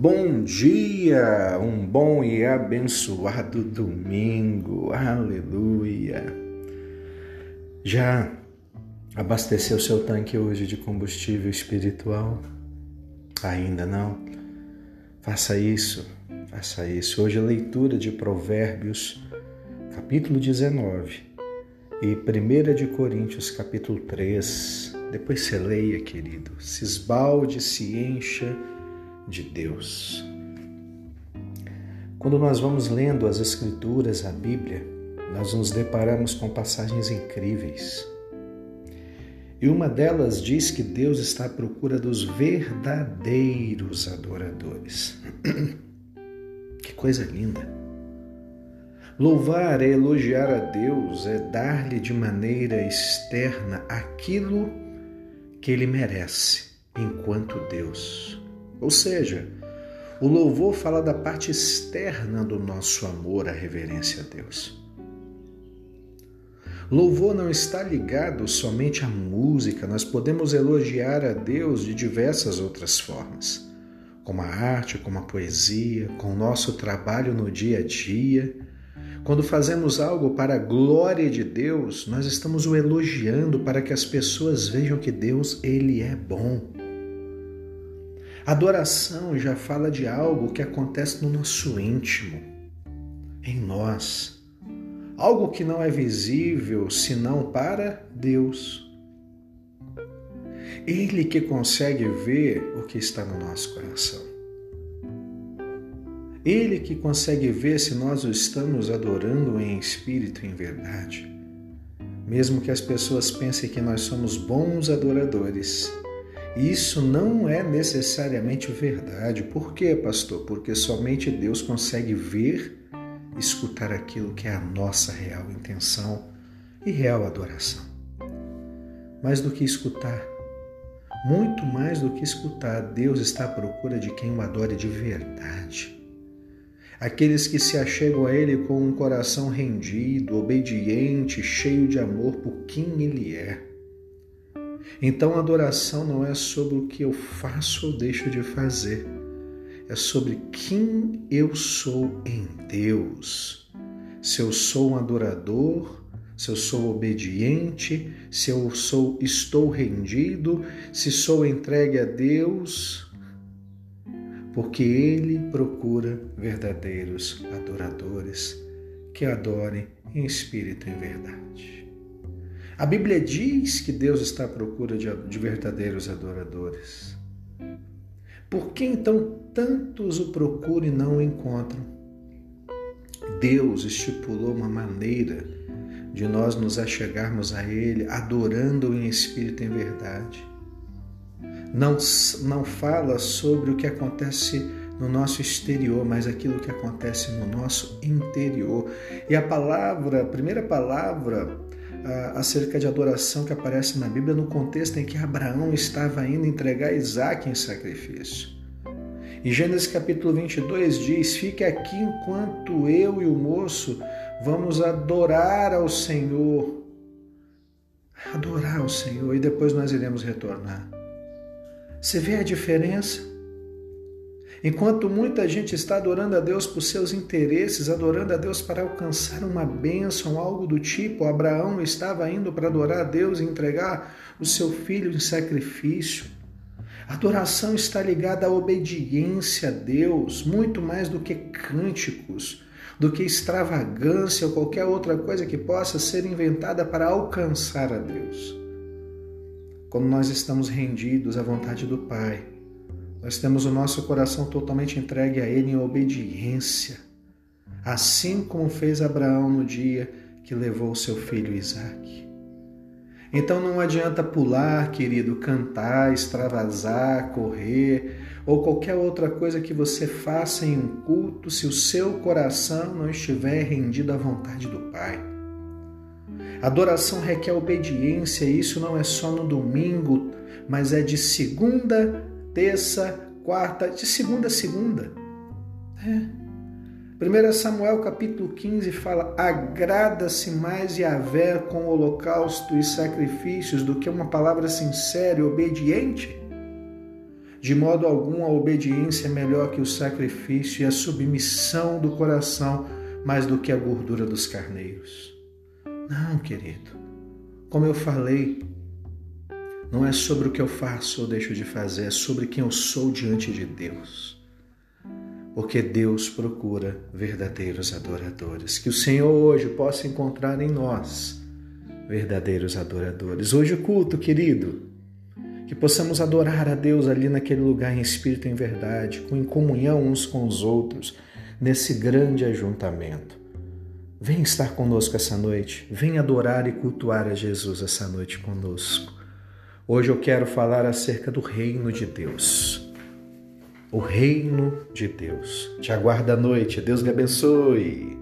Bom dia, um bom e abençoado domingo, aleluia. Já abasteceu seu tanque hoje de combustível espiritual? Ainda não? Faça isso, faça isso. Hoje a leitura de Provérbios, capítulo 19 e 1 de Coríntios, capítulo 3. Depois você leia, querido. Se esbalde, se encha de Deus. Quando nós vamos lendo as Escrituras, a Bíblia, nós nos deparamos com passagens incríveis. E uma delas diz que Deus está à procura dos verdadeiros adoradores. que coisa linda! Louvar é elogiar a Deus, é dar-lhe de maneira externa aquilo que ele merece enquanto Deus. Ou seja, o louvor fala da parte externa do nosso amor à reverência a Deus. Louvor não está ligado somente à música, nós podemos elogiar a Deus de diversas outras formas, como a arte, como a poesia, com o nosso trabalho no dia a dia. Quando fazemos algo para a glória de Deus, nós estamos o elogiando para que as pessoas vejam que Deus, ele é bom. Adoração já fala de algo que acontece no nosso íntimo, em nós. Algo que não é visível senão para Deus. Ele que consegue ver o que está no nosso coração. Ele que consegue ver se nós o estamos adorando em espírito e em verdade. Mesmo que as pessoas pensem que nós somos bons adoradores, isso não é necessariamente verdade. Por quê, pastor? Porque somente Deus consegue ver, escutar aquilo que é a nossa real intenção e real adoração. Mais do que escutar, muito mais do que escutar, Deus está à procura de quem o adore de verdade. Aqueles que se achegam a Ele com um coração rendido, obediente, cheio de amor por quem Ele é então a adoração não é sobre o que eu faço ou deixo de fazer, é sobre quem eu sou em Deus. Se eu sou um adorador, se eu sou obediente, se eu sou estou rendido, se sou entregue a Deus, porque ele procura verdadeiros adoradores que adorem em espírito e verdade. A Bíblia diz que Deus está à procura de, de verdadeiros adoradores. Por que então tantos o procuram e não o encontram? Deus estipulou uma maneira de nós nos achegarmos a Ele, adorando-o em espírito e em verdade. Não, não fala sobre o que acontece no nosso exterior, mas aquilo que acontece no nosso interior. E a palavra, a primeira palavra acerca de adoração que aparece na Bíblia no contexto em que Abraão estava indo entregar Isaac em sacrifício. E Gênesis capítulo 22 diz: Fique aqui enquanto eu e o moço vamos adorar ao Senhor. Adorar ao Senhor e depois nós iremos retornar. Você vê a diferença? Enquanto muita gente está adorando a Deus por seus interesses, adorando a Deus para alcançar uma bênção, algo do tipo, Abraão estava indo para adorar a Deus e entregar o seu filho em sacrifício. A adoração está ligada à obediência a Deus, muito mais do que cânticos, do que extravagância ou qualquer outra coisa que possa ser inventada para alcançar a Deus. Como nós estamos rendidos à vontade do Pai, nós temos o nosso coração totalmente entregue a Ele em obediência, assim como fez Abraão no dia que levou seu filho Isaque. Então não adianta pular, querido, cantar, extravasar, correr ou qualquer outra coisa que você faça em um culto se o seu coração não estiver rendido à vontade do Pai. Adoração requer obediência, e isso não é só no domingo, mas é de segunda terça, quarta, de segunda a segunda. É. 1 Samuel capítulo 15 fala: agrada-se mais Yahvé com holocausto e sacrifícios do que uma palavra sincera e obediente. De modo algum, a obediência é melhor que o sacrifício e a submissão do coração mais do que a gordura dos carneiros. Não, querido. Como eu falei, não é sobre o que eu faço ou deixo de fazer, é sobre quem eu sou diante de Deus. Porque Deus procura verdadeiros adoradores. Que o Senhor hoje possa encontrar em nós verdadeiros adoradores. Hoje o culto, querido, que possamos adorar a Deus ali naquele lugar em espírito e em verdade, com em comunhão uns com os outros, nesse grande ajuntamento. Vem estar conosco essa noite, vem adorar e cultuar a Jesus essa noite conosco. Hoje eu quero falar acerca do reino de Deus. O reino de Deus. Te aguarda a noite. Deus lhe abençoe.